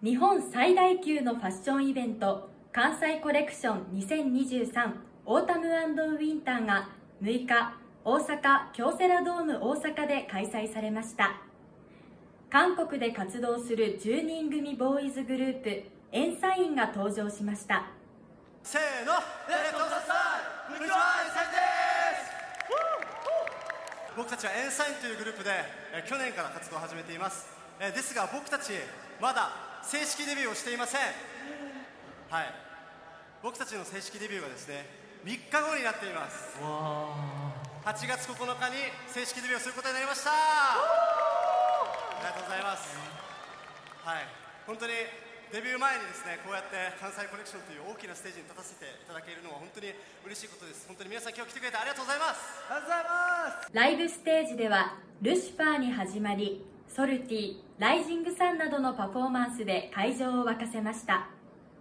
日本最大級のファッションイベント関西コレクション2023オータムウィンターが6日大阪京セラドーム大阪で開催されました。韓国で活動する10人組ボーイズグループエンサインが登場しました。せーのレッドササイこんにちはエンサインです。僕たちはエンサインというグループでえー去年から活動を始めていますえーですが僕たちまだ正式デビューをしていません。はい。僕たちの正式デビューがですね3日後になっています。8月9日に正式デビューをすることになりました。ありがとうございます。はい。本当にデビュー前にですねこうやって関西コレクションという大きなステージに立たせていただけるのは本当に嬉しいことです。本当に皆さん今日来てくれてありがとうございますありがとうございます。ライブステージではルシファーに始まりソルティライジングサンなどのパフォーマンスで会場を沸かせました。